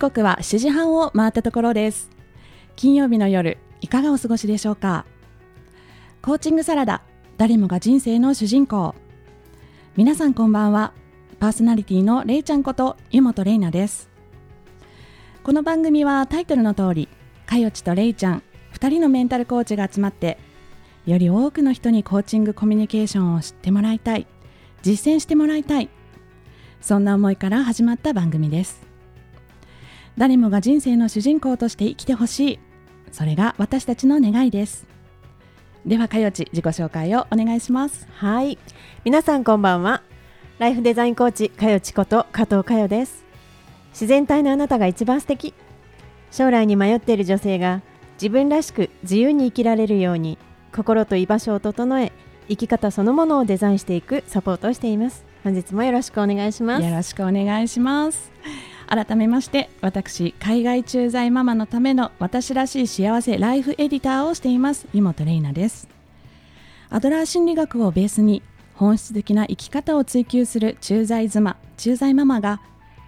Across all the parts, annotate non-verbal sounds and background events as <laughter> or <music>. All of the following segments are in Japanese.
刻は7時半を回ったところです。金曜日の夜いかがお過ごしでしょうか？コーチングサラダ誰もが人生の主人公。皆さんこんばんは。パーソナリティのれいちゃんこと湯本玲奈です。この番組はタイトルの通りかよちとれいちゃん2人のメンタルコーチが集まってより多くの人にコーチングコミュニケーションを知ってもらいたい実践してもらいたいそんな思いから始まった番組です。誰もが人生の主人公として生きてほしい。それが私たちの願いです。ではかよち自己紹介をお願いします。はい。皆さんこんばんは。ライフデザインコーチかよちこと加藤かよです。自然体のあなたが一番素敵。将来に迷っている女性が自分らしく自由に生きられるように心と居場所を整え生き方そのものをデザインしていくサポートをしています。本日もよろしくお願いします。よろしくお願いします改めまして私海外駐在ママのための私らしい幸せライフエディターをしています。湯本玲奈です。アドラー心理学をベースに本質的な生き方を追求する駐在妻駐在ママが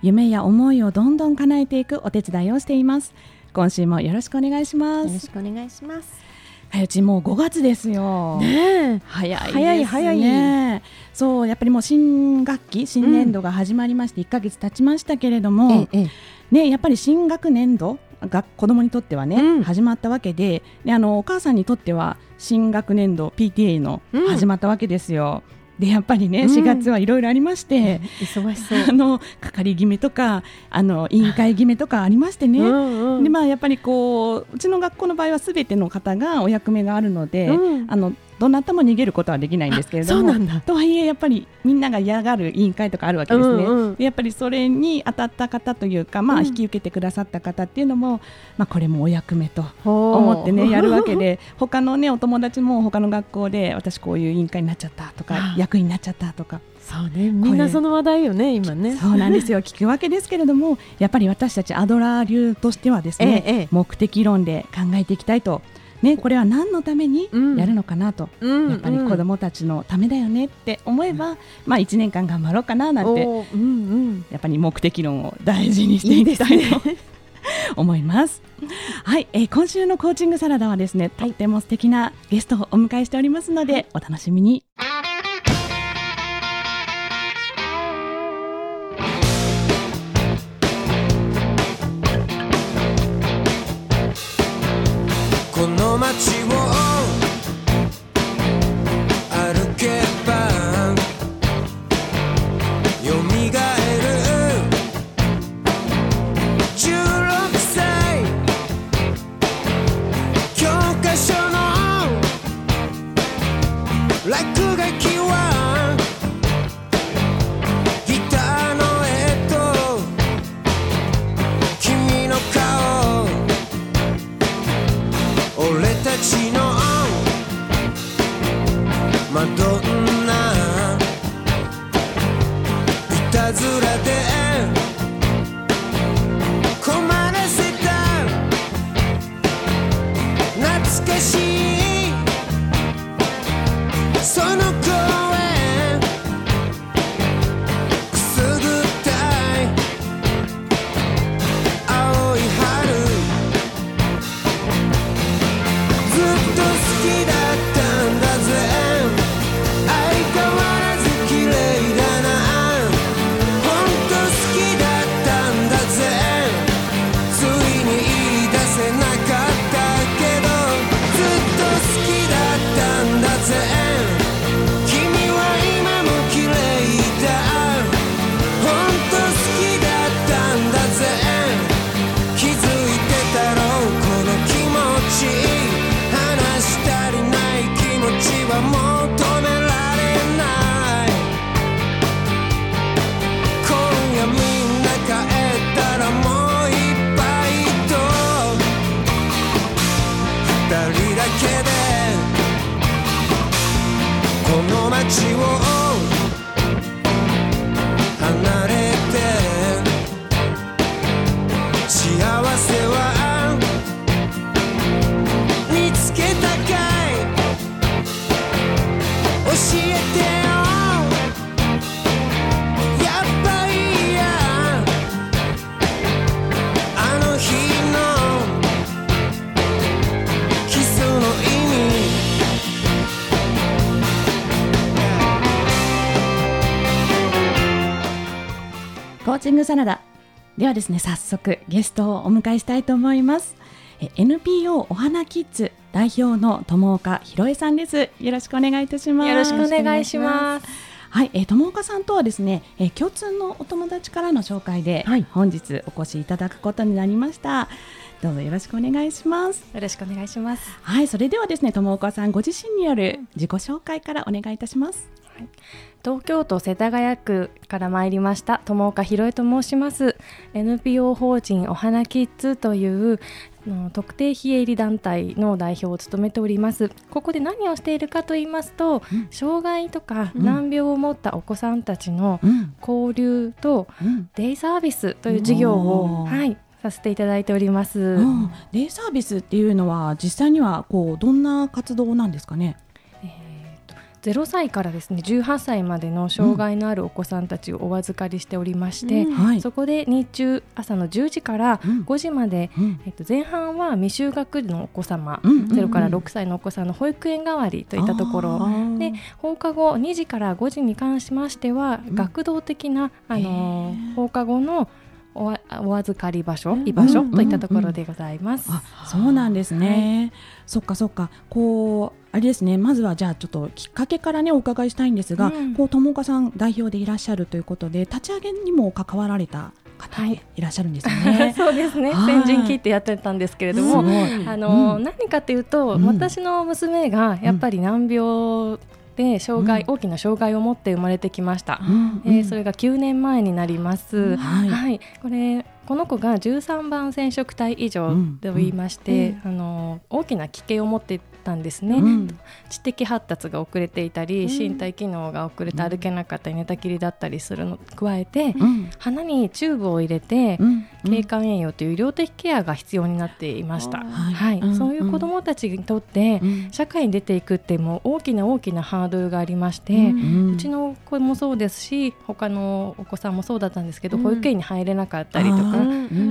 夢や思いをどんどん叶えていくお手伝いをしています。今週もよろしくお願いします。よろしくお願いします。うちもう5月ですよ。ね早い、ね、早い早い。そうやっぱりもう新学期新年度が始まりまして1か月経ちましたけれども、ええ、ねやっぱり新学年度が子供にとってはね、うん、始まったわけでであのお母さんにとっては新学年度 PTA の始まったわけですよ。うんでやっぱりね、4月はいろいろありまして、忙しそう。あの係決めとかあの委員会決めとかありましてね、うんうん、でまあ、やっぱりこううちの学校の場合はすべての方がお役目があるので、うん、あのどなたも逃げることはできないんですけれどもとはいえやっぱりみんなが嫌がる委員会とかあるわけですね、うんうん、やっぱりそれに当たった方というか、まあ、引き受けてくださった方っていうのも、まあ、これもお役目と思ってね <laughs> やるわけで他のねお友達も他の学校で私こういう委員会になっちゃったとか役員になっちゃったとか。そうね、みんなその話題よね、今ね。<laughs> そうなんですよ、聞くわけですけれども、やっぱり私たちアドラー流としてはですね、ええ、目的論で考えていきたいとね、これは何のためにやるのかなと、うん、やっぱり子どもたちのためだよねって思えば、うん、まあ、1年間頑張ろうかななんて、うんうん、やっぱり目的論を大事にしていきたいと。いい <laughs> 思います。はい、えー、今週のコーチングサラダはですね、とっても素敵なゲストをお迎えしておりますので、はい、お楽しみに。マドではですね早速ゲストをお迎えしたいと思います。え NPO お花キッズ代表の友岡ひろえさんです。よろしくお願いいたします。よろしくお願いします。はい、えー、友岡さんとはですね、えー、共通のお友達からの紹介で、はい、本日お越しいただくことになりました。どうぞよろしくお願いします。よろしくお願いします。はいそれではですね友岡さんご自身による自己紹介からお願いいたします、はい東京都世田谷区から参りました。友岡ひろえと申します。NPO 法人お花キッズという特定非営利団体の代表を務めております。ここで何をしているかと言いますと、うん、障害とか難病を持ったお子さんたちの交流とデイサービスという事業を、はい、させていただいております、うん、デイサービスっていうのは実際にはこうどんな活動なんですかね？0歳からですね18歳までの障害のあるお子さんたちをお預かりしておりまして、うん。そこで日中朝の10時から5時まで、うん、えっと、前半は未就学のお子様、うん、0から6歳のお子さんの保育園代わりといったところ。で放課後2時から5時に関しましては、学童的な、あの放課後のおお預かり場所、居場所といったところでございます。あそうなんですね、はい、そっかそっか。こうあれですね。まずはじゃあちょっときっかけからねお伺いしたいんですが、うん、こう友岡さん代表でいらっしゃるということで立ち上げにも関わられた方い。らっしゃるんですよね。はい、そうですね。先陣切ってやってたんですけれども、あの、うん、何かというと、うん、私の娘がやっぱり難病で障害、うん、大きな障害を持って生まれてきました、うんえー、それが9年前になります、はい、はい、これこの子が13番染色体以上と言いまして、あの大きな奇形を持ってったんですね、うん、知的発達が遅れていたり、身体機能が遅れて歩けなかったり寝たきりだったりするの加えて、鼻にチューブを入れて、経管栄養という医療的ケアが必要になっていました、はい、そういう子どもたちにとって、社会に出ていくってもう大きな大きなハードルがありまして、うちの子もそうですし他のお子さんもそうだったんですけど、保育園に入れなかったりとか、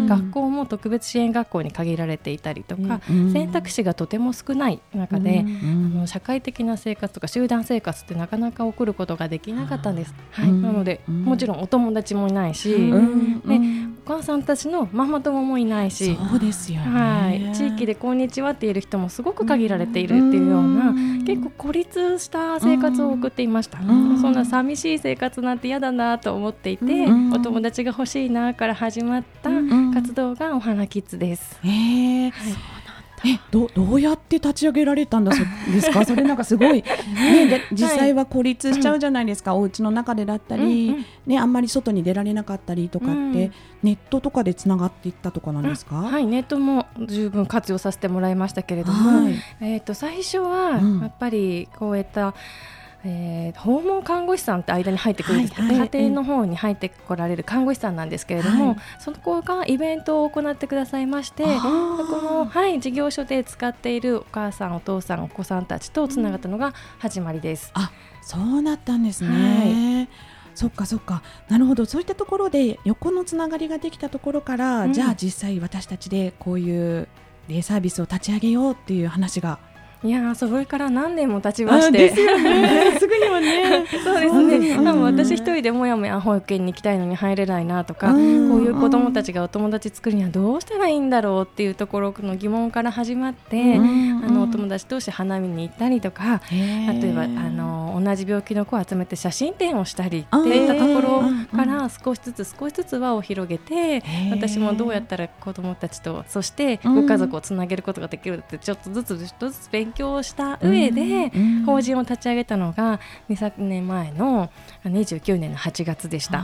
学校も特別支援学校に限られていたりとか、選択肢がとても少ない中で、うん、あの社会的な生活とか集団生活ってなかなか送ることができなかったんです。はい、なので、もちろんお友達もいないし、でお母さんたちのママ友もいないしそうですよ、はい、地域で「こんにちは」って言える人もすごく限られているっていうような、結構孤立した生活を送っていました。そんな寂しい生活なんて嫌だなと思っていて、お友達が欲しいなから始まった活動がお花キッズです。えー、はいえどどうやって立ち上げられたんだそうですか？<laughs> それなんかすごい、ね、で実際は孤立しちゃうじゃないですか、はい、お家の中でだったり、うんうん、ね、あんまり外に出られなかったりとかって、うん、ネットとかでつながっていったとかなんですか、はいネットも十分活用させてもらいましたけれども、はい、えーと、最初はやっぱりこういった、うんえー、訪問看護師さんって間に入ってくるんですけど、はいはい、家庭の方に入ってこられる看護師さんなんですけれども、はい、その子がイベントを行ってくださいましてこの、はい、事業所で使っているお母さんお父さんお子さんたちとつながったのが始まりです。うん、あそうなったんですね、そっかそっか。なるほど。そういったところで横のつながりができたところから、うん、じゃあ実際私たちでこういうデイサービスを立ち上げようっていう話がいやそれから何年も経ちまして。ですよね。すぐにはね。<laughs> そうですね。多分私一人でもやもや保育園に行きたいのに入れないなとかこういう子どもたちがお友達作るにはどうしたらいいんだろうっていうところの疑問から始まってあのお友達同士花見に行ったりとか例えばあの同じ病気の子を集めて写真展をしたりっていったところから少しずつ少しずつ輪を広げて私もどうやったら子どもたちとそしてご家族をつなげることができるってちょっとずつちょっとずつ勉勉強した上で法人を立ち上げたのが2、年前の29年の8月でした。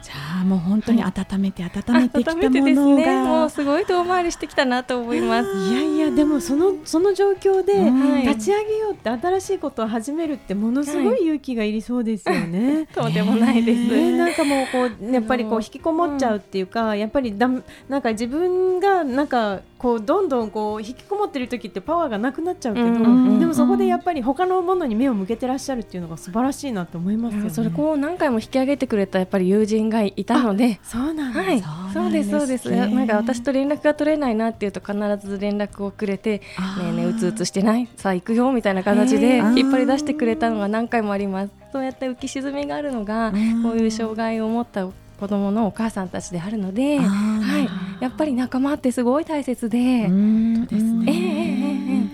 じゃあもう本当に温めて温めてきたものが、ね、もうすごい遠回りしてきたなと思います。いやいやでもそのその状況で立ち上げようって新しいことを始めるってものすごい勇気がいりそうですよね。<laughs> とんでもないです。えー、なんかもうこうやっぱりこう引きこもっちゃうっていうか、やっぱりだなんか自分がなんかこうどんどんこう引きこもってる時ってパワーがなくなっちゃうけど、でもそこでやっぱり他のものに目を向けてらっしゃるっていうのが素晴らしいなと思いますよね。それこう何回も引き上げてくれたやっぱり友人がいたので、そうなんはい、そうですそうです。なんか私と連絡が取れないなっていうと必ず連絡をくれて、ねえねえうつうつしてない、さあ行くよみたいな形で引っ張り出してくれたのが何回もあります。そうやって浮き沈みがあるのが、こういう障害を持った子供のお母さんたちであるので、はい、やっぱり仲間ってすごい大切で。そうですね、えー、えー、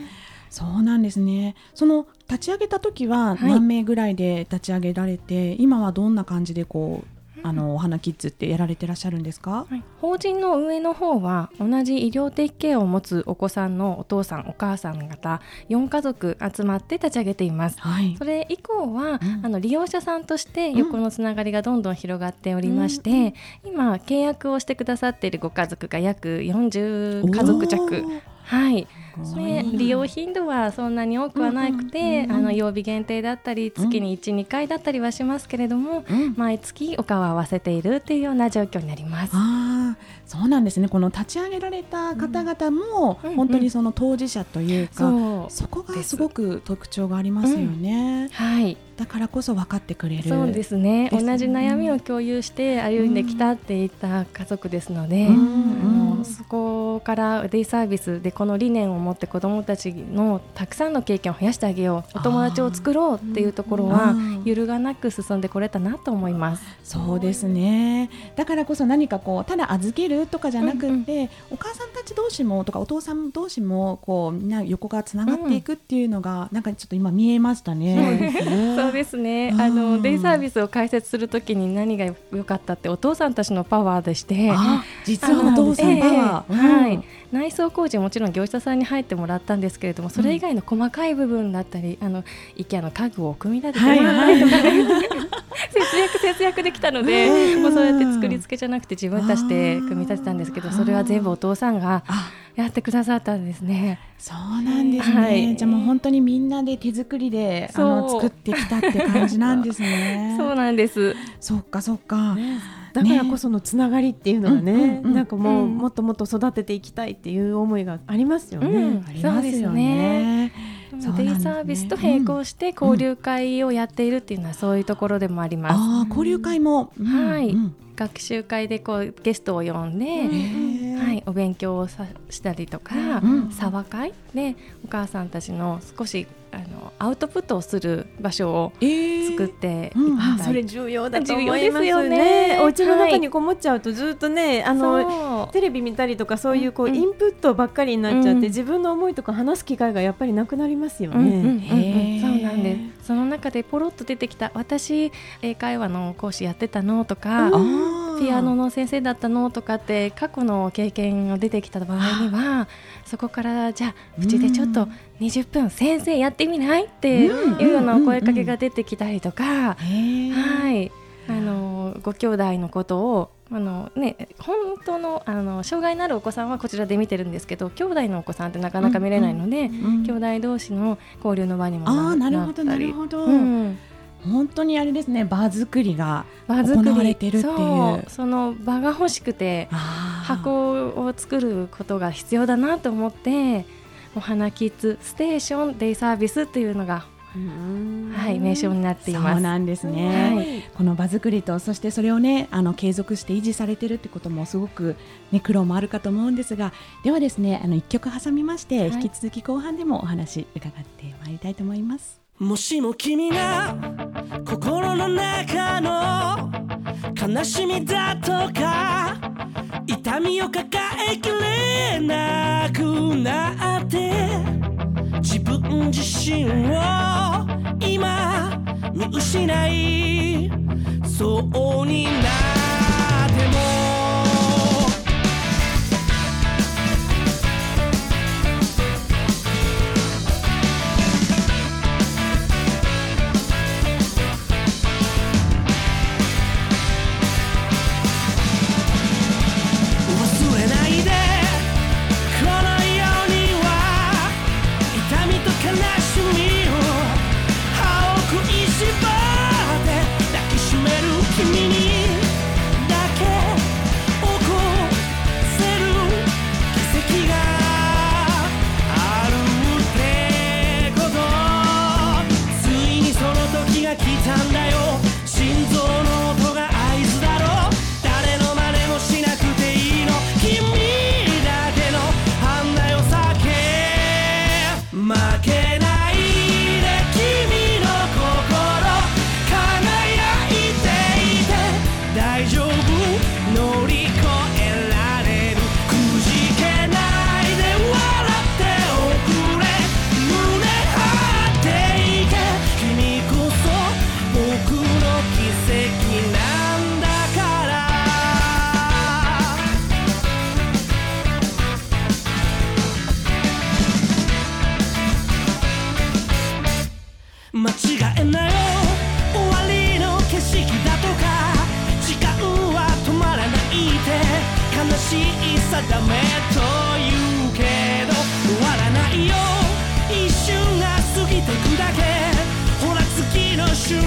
そうなんですね。その立ち上げた時は何名ぐらいで立ち上げられて、はい、今はどんな感じでこうあのお花キッズってやられてらっしゃるんですか、はい、法人の運営の方は同じ医療的ケアを持つお子さんのお父さんお母さん方4家族集まって立ち上げています、はい、それ以降は、うん、あの利用者さんとして横のつながりがどんどん広がっておりまして、うん、今契約をしてくださっているご家族が約40家族弱。はいね、利用頻度はそんなに多くはなくて、あの曜日限定だったり月に1、うん、2回だったりはしますけれども、うん、毎月お顔を合わせているっていうような状況になります。あそうなんですね。この立ち上げられた方々も、本当にその当事者というか、う。ん、そこがすごく特徴がありますよね。はいだからこそ分かってくれる。そうですね、ね、同じ悩みを共有して歩んできたっていった家族ですので、うん、そこからデイサービスでこの理念を持って子どもたちのたくさんの経験を増やしてあげよう。お友達を作ろうっていうところは揺るがなく進んでこれたなと思います。そうですね。だからこそ何かこうただ預けるとかじゃなくて、うんうん、お母さんたち同士もとかお父さん同士もこうみんな横がつながっていくっていうのが、うん、なんかちょっと今見えましたね。そうですね。あのデイサービスを開設するときに何が良かったってお父さんたちのパワーでして実はお父さんパワー、えー、はい。内装工事もちろん業者さんに入ってもらったんですけれどもそれ以外の細かい部分だったり、うん、あの IKEA の家具を組み立ててもらったりとか、節約節約できたので、もうそうやって作り付けじゃなくて自分たちで組み立てたんですけどそれは全部お父さんがやってくださったんですね。そうなんですね、はい、じゃあもう本当にみんなで手作りであの作ってきたって感じなんですね。<laughs> そうなんです。そっかそっか。ねだからこそのつながりっていうのがね、なんかもう、もっともっと育てていきたいっていう思いがありますよね。ありますよね。デイサービスと並行して交流会をやっているっていうのはそういうところでもあります。あ交流会も、はい、学習会でこうゲストを呼んで、はい、お勉強をさしたりとか、うん、沢会でお母さんたちの少しあのアウトプットをする場所を作っていた、それ重要だと思いますよね。お家の中にこもっちゃうとずっとね、あのテレビ見たりとかそういうこう、インプットばっかりになっちゃって、自分の思いとか話す機会がやっぱりなくなりますよね。そうなんです。その中でポロッと出てきた私英会話の講師やってたのとか。ピアノの先生だったのとかって過去の経験が出てきた場合にはそこからじゃあうちでちょっと20分先生やってみないっていうようなお声かけが出てきたりとか、はい。あのご兄弟のことをあのね、本当のあの障害のあるお子さんはこちらで見てるんですけど兄弟のお子さんってなかなか見れないので、うんうん、兄弟同士の交流の場にもなったり。なるほど、うん。本当にあれですね。場作りが行われてるっていう。その場が欲しくて箱を作ることが必要だなと思ってお花キッズステーションデイサービスっていうのがはい、名称になっています。そうなんですね。はい、この場作りと、そしてそれをね、あの継続して維持されてるってこともすごくね苦労もあるかと思うんですが、ではですね、あの一曲挟みまして、はい、引き続き後半でもお話伺ってまいりたいと思います。もしも君が心の中の悲しみだとか痛みを抱えきれなくなって自分自身を今見失いそうになっても。負け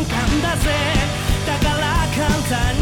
間だぜ。だから簡単に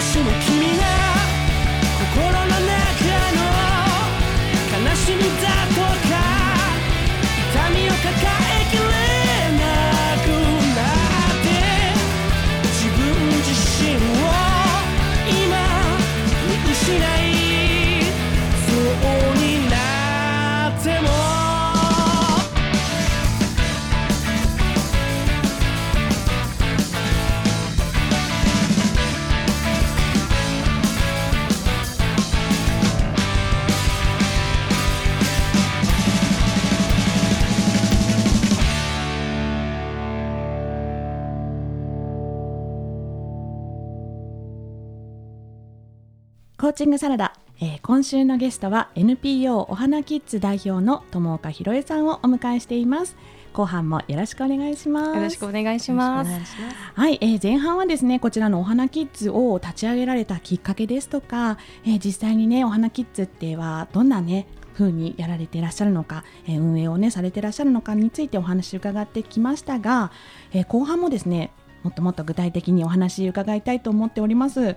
もしも君が心の中の悲しみだとか痛みを抱えきれなくなって自分自身を今見失いーチングサラダ、えー今週のゲストは NPO お花キッズ代表の友岡ひろえさんをお迎えしています後半もよろしくお願いしますよろしくお願いします。はい、えー前半はですねこちらのお花キッズを立ち上げられたきっかけですとか、えー実際にねお花キッズってはどんなね風にやられていらっしゃるのか、えー運営をねされていらっしゃるのかについてお話伺ってきましたが、えー後半もですねもっともっと具体的にお話伺いたいと思っております。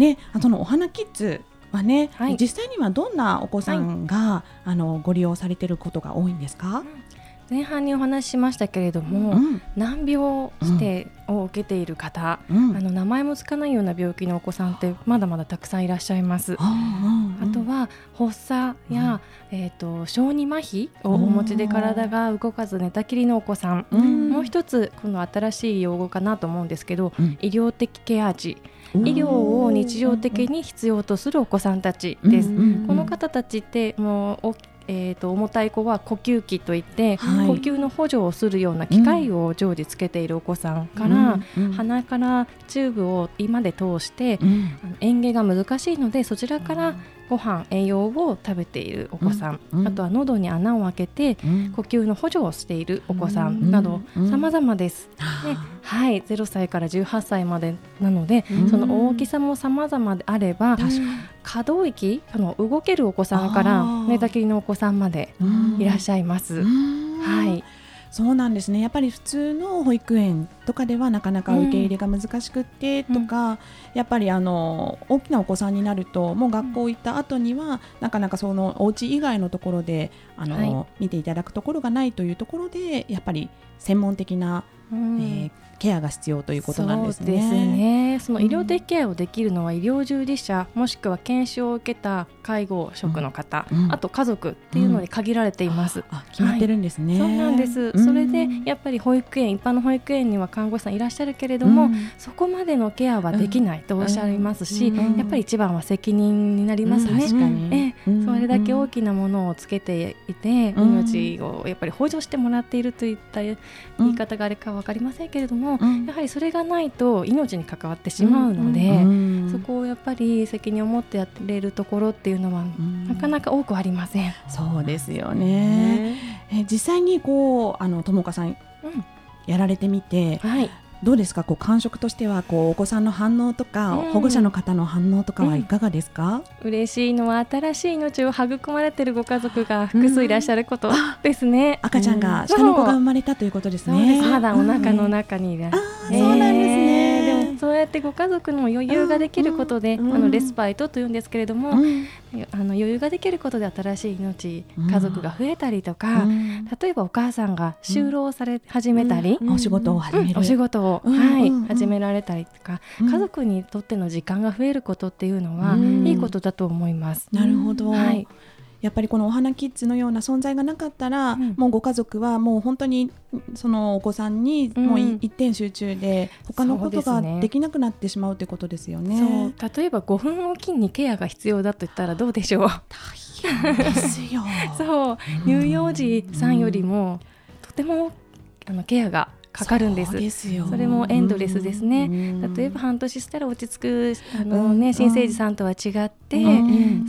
ね、あそのお花キッズはね、はい。実際にはどんなお子さんが、あのご利用されていることが多いんですか？前半にお話ししましたけれども、うん。難病指定を受けている方、うん。あの名前もつかないような病気のお子さんってまだまだたくさんいらっしゃいます。あとは発作や、えー、と小児麻痺をお持ちで体が動かず寝たきりのお子さん、うん。もう一つこの新しい用語かなと思うんですけど、うん。医療的ケア児。うん医療を日常的に必要とするお子さんたちです。この方たちってもうおえー、と重たい子は呼吸器といって、はい。呼吸の補助をするような機械を常時つけているお子さんから、うんうん。鼻からチューブを胃まで通して、うん。あの嚥下が難しいのでそちらからご飯栄養を食べているお子さん、うんうん。あとは喉に穴を開けてうん。呼吸の補助をしているお子さうん。んなどうん。様々です。であ。はい、0歳から18歳までなので、うん。その大きさも様々であれば可動域あの動けるお子さんから寝たきりのお子さんまでいらっしゃいます。うん。はい、そうなんですね。やっぱり普通の保育園とかではなかなか受け入れが難しくってとか、やっぱりあの大きなお子さんになるともう学校行った後にはなかなかそのお家以外のところであの、はい。見ていただくところがないというところでやっぱり専門的なうん、えーケアが必要ということなんですね。そうですね。その医療的ケアをできるのは医療従事者、もしくは研修を受けた介護職の方、うん、あと家族っていうのに限られています。うん、あ決まってるんですね。はい、そうなんです。それでやっぱり保育園一般の保育園には看護師さんいらっしゃるけれども、そこまでのケアはできないとおっしゃいますし、やっぱり一番は責任になりますね。えそれだけ大きなものをつけていて、命をやっぱり補助してもらっているといった言い方があれか分かりませんけれども、やはりそれがないと命に関わってしまうので、そこをやっぱり責任を持ってやれるところっていうのは、なかなか多くありません。そうですよね。え実際にこうあの友香さん、やられてみて、はい、どうですか？こう感触としてはこうお子さんの反応とか、うん、保護者の方の反応とかはいかがですか、うん、嬉しいのは新しい命を育まれているご家族が複数いらっしゃることですね、うん、赤ちゃんが下の子が生まれたということですね。まだお腹の中にいる、えー、そうなんですね、でもそうやってご家族の余裕ができることで、あのレスパイトというんですけれども、あの余裕ができることで新しい命、家族が増えたりとか、例えばお母さんが就労され始めたり、お仕事を始める、お仕事を、はい、始められたりとか、家族にとっての時間が増えることっていうのは、いいことだと思います。なるほど、はいやっぱりこのお花キッズのような存在がなかったら、うん、もうご家族はもう本当にそのお子さんにもう一点集中で、他のことができなくなってしまうということですよね。例えば5分おきにケアが必要だと言ったらどうでしょう？大変ですよ。<laughs> そう乳幼児さんよりも、とてもあのケアがかかるんです。それもエンドレスですね、例えば半年したら落ち着くあの、ね、新生児さんとは違って、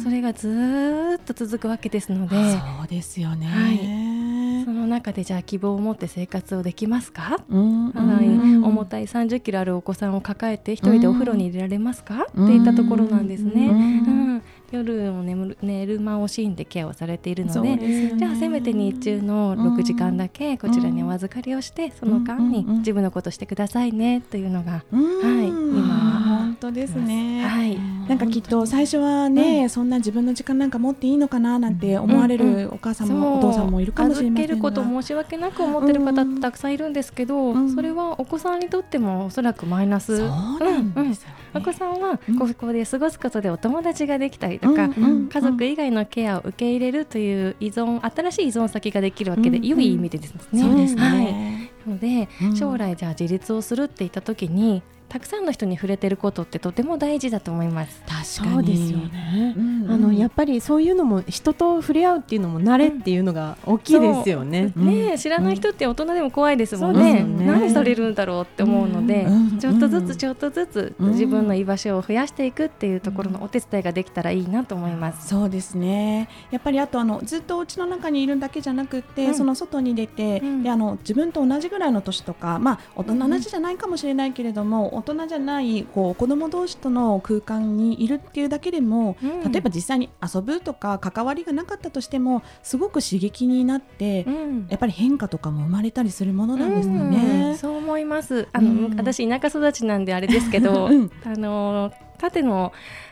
それがずっと続くわけですので。そうですよね、はい、その中でじゃあ希望を持って生活をできますか、重たい30キロあるお子さんを抱えて一人でお風呂に入れられますか、っていったところなんですね。うん夜も眠る寝る間を惜しんでケアをされているので、ね、じゃあせめて日中の6時間だけこちらにお預かりをして、その間に自分のことしてくださいねというのが、はい、今本当ですね、はい、なんかきっと最初はね、そんな自分の時間なんか持っていいのかななんて思われるお母さんも、お父さんもいるかもしれませんが。預けること申し訳なく思ってる方ってたくさんいるんですけど、それはお子さんにとってもおそらくマイナス。そうなんですよ。ねお子さんはここで過ごすことでお友達ができたりとか、家族以外のケアを受け入れるという依存新しい依存先ができるわけで、良い意味でですね。そうですね、はい、ので、将来じゃあ自立をするって言った時にたくさんの人に触れてることってとても大事だと思います。確かにですよね。うんうん、あのやっぱりそういうのも人と触れ合うっていうのも慣れっていうのが大きいですよね。うん、ね知らない人って大人でも怖いですもんね。ね何されるんだろうって思うので、ちょっとずつちょっとずつ自分の居場所を増やしていくっていうところのお手伝いができたらいいなと思います。そうですね。やっぱりあとあのずっとお家の中にいるだけじゃなくて、その外に出て、であの自分と同じぐらいの年とか、まあ大人同じじゃないかもしれないけれども、大人じゃないこう子供同士との空間にいるっていうだけでも、うん、例えば実際に遊ぶとか関わりがなかったとしてもすごく刺激になって、うん、やっぱり変化とかも生まれたりするものなんですよね。うん、そう思います。あの、私田舎育ちなんであれですけど、あの縦の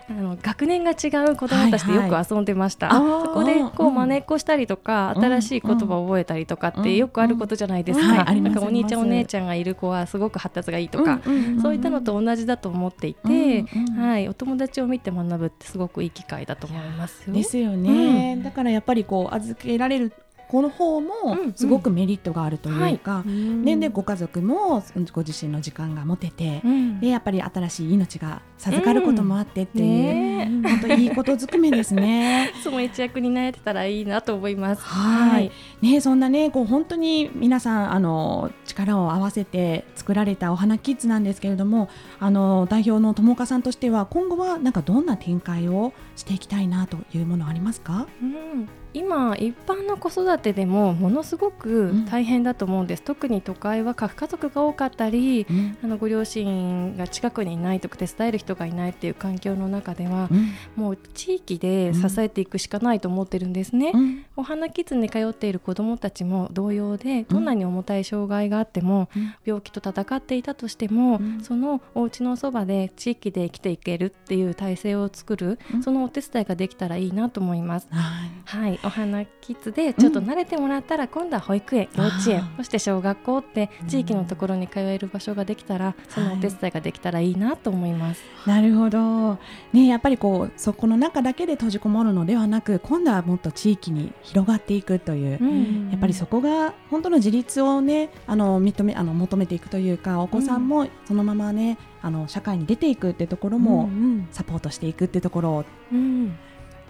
あの学年が違う子どもたちでよく遊んでました、はいはい、そこでこう真似っこしたりとか、うん、新しい言葉を覚えたりとかってよくあることじゃないですか、なんかお兄ちゃんお姉ちゃんがいる子はすごく発達がいいとか、そういったのと同じだと思っていて、はい、お友達を見て学ぶってすごくいい機会だと思いますよ。ですよね、だからやっぱりこう預けられるこの方もすごくメリットがあるというか、うん。うんご家族もご自身の時間が持てて、うん、でやっぱり新しい命が授かることもあってっていう、本当いいことずくめですね。<laughs> その一役になれてたらいいなと思います。はい、ねそんなねこう本当に皆さんあの力を合わせて作られたお花キッズなんですけれども、あの代表の友岡さんとしては今後はなんかどんな展開をしていきたいなというものありますか？うん、今一般の子育てでもものすごく大変だと思うんです、うん、特に都会は核家族が多かったり、うん、あのご両親が近くにいないとか手伝える人人がいないっていう環境の中では、うん。もう地域で支えていくしかないと思ってるんですね。うん。お花キッズに通っている子どもたちも同様でどんなに重たい障害があっても、うん。病気と戦っていたとしても、うん。そのお家のそばで地域で生きていけるっていう体制を作る、うん。そのお手伝いができたらいいなと思います。はい。はい、お花キッズでちょっと慣れてもらったら、今度は保育園、幼稚園そして小学校って地域のところに通える場所ができたら、そのお手伝いができたらいいなと思います。なるほど、ね、やっぱりこうそこの中だけで閉じこもるのではなく今度はもっと地域に広がっていくという、うん。やっぱりそこが本当の自立をねあの認めあの求めていくというかお子さんもそのままね、あの社会に出ていくってところもうんサポートしていくってところを、うん。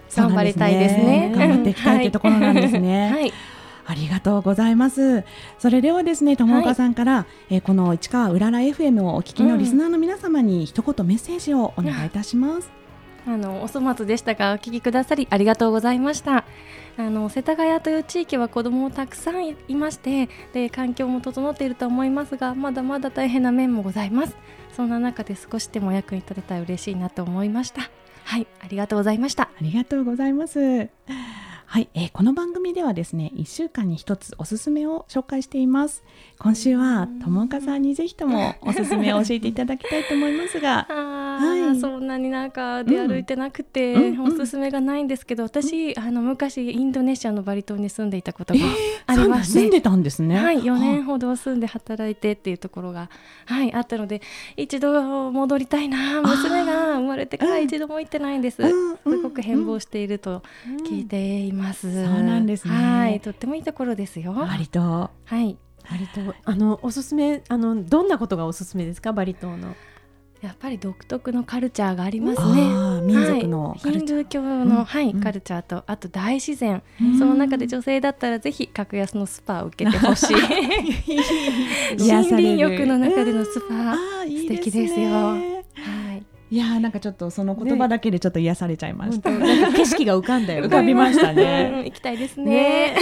そうなん頑張りたいですね。頑張っていきたいってところなんですね。<laughs> はい、ありがとうございます。それではですね、友岡さんから、えーこの市川うらら FM をお聞きのリスナーの皆様に一言メッセージをお願いいたします。あのお粗末でしたがお聞きくださりありがとうございましたあの世田谷という地域は子どももたくさんいいましてで環境も整っていると思いますがまだまだ大変な面もございますそんな中で少しでもお役に立てたら嬉しいなと思いましたはいありがとうございましたありがとうございます。はい、えーこの番組ではですね、1週間に一つおすすめを紹介しています。今週は友岡さんにぜひともおすすめを教えていただきたいと思いますが、<laughs> あはい。ーそんなになんか出歩いてなくて、うん。うんおすすめがないんですけど私、あの昔インドネシアのバリ島に住んでいたことがえーありまして、住んでたんですね。はい、4年ほど住んで働いてっていうところが、はい、あったので一度戻りたいな娘が生まれてから一度も行ってないんです、うんうんすごく変貌していると聞いています、そうなんですね。はい、とってもいいところですよ。割とはい。割とあのおすすめあのどんなことがおすすめですか？バリ島の。やっぱり独特のカルチャーがありますあねー民族のカはい、ルチャー。ヒンドゥー教うん。の、はいうん。カルチャーとあと大自然、うん。その中で女性だったらぜひ格安のスパを受けてほしい。<laughs> 癒される。森林浴の中でのスパ、あーいい素敵ですよ。ねはい。いやーなんかちょっとその言葉だけでちょっと癒されちゃいました。本当なんか景色が浮かんだよ浮かびました <laughs> うんね。行きたいですね。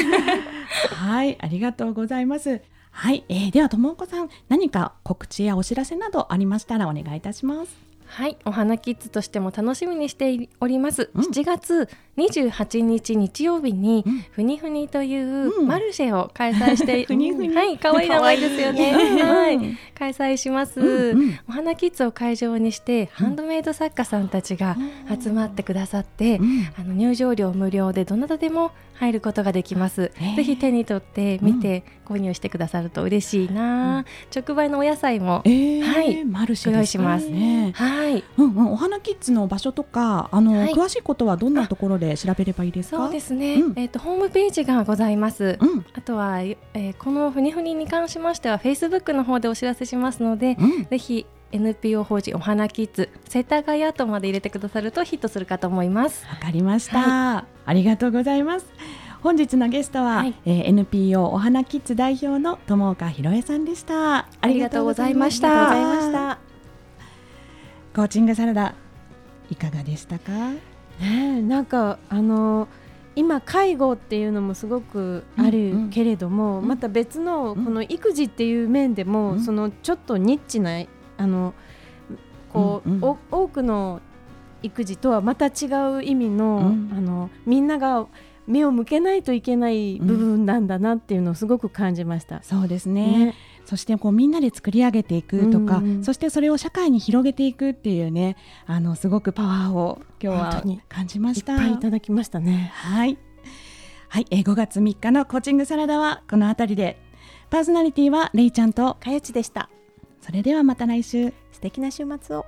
はい、ありがとうございます。はい、えー、ではともこさん何か告知やお知らせなどありましたらお願いいたします。はい、お花キッズとしても楽しみにしております。うん。7月28日日曜日に、うん。ふにふにといううん。マルシェを開催して、ふにふに。はい、可愛い名前ですよね。はい、開催します。うんうん。お花キッズを会場にして、ハンドメイド作家さんたちが集まってくださって、うん。あの入場料無料でどなたでも入ることができます。へーぜひ手に取って見て購入してくださると嬉しいな、直売のお野菜もえー、はいマルシェご用意しますね。はい。うんうん、お花キッズの場所とかあの、はい詳しいことはどんなところで調べればいいですか？そうですね。うんえっ、とホームページがございます。うんあとは、えーこのふにふにに関しましては Facebook の方でお知らせしますので、うん。ぜひ NPO 法人お花キッズ世田谷とまで入れてくださるとヒットするかと思います。わかりました、ありがとうございます。本日のゲストは、はい。えー NPO お花キッズ代表の友岡ひろえさんでした。ありがとうございました。ありがとうございました。コーチングサラダいかがでしたか？ねえなんかあの今介護っていうのもすごくあるけれども、うん。また別のうん。この育児っていう面でも、うん。そのちょっとニッチなあのこう、うんうんお多くの育児とはまた違う意味の,、うんあのみんなが目を向けないといけない部分なんだなっていうのをすごく感じました。そうですねそしてこうみんなで作り上げていくとか、うんうんそしてそれを社会に広げていくっていうねあのすごくパワーを今日は本当に感じまいっしたぱいいただきましたね。はい。はい、えー5月3日のコーチングサラダはこの辺りで。パーソナリティはレイちゃんと、かよちでした。それではまた来週。素敵な週末を。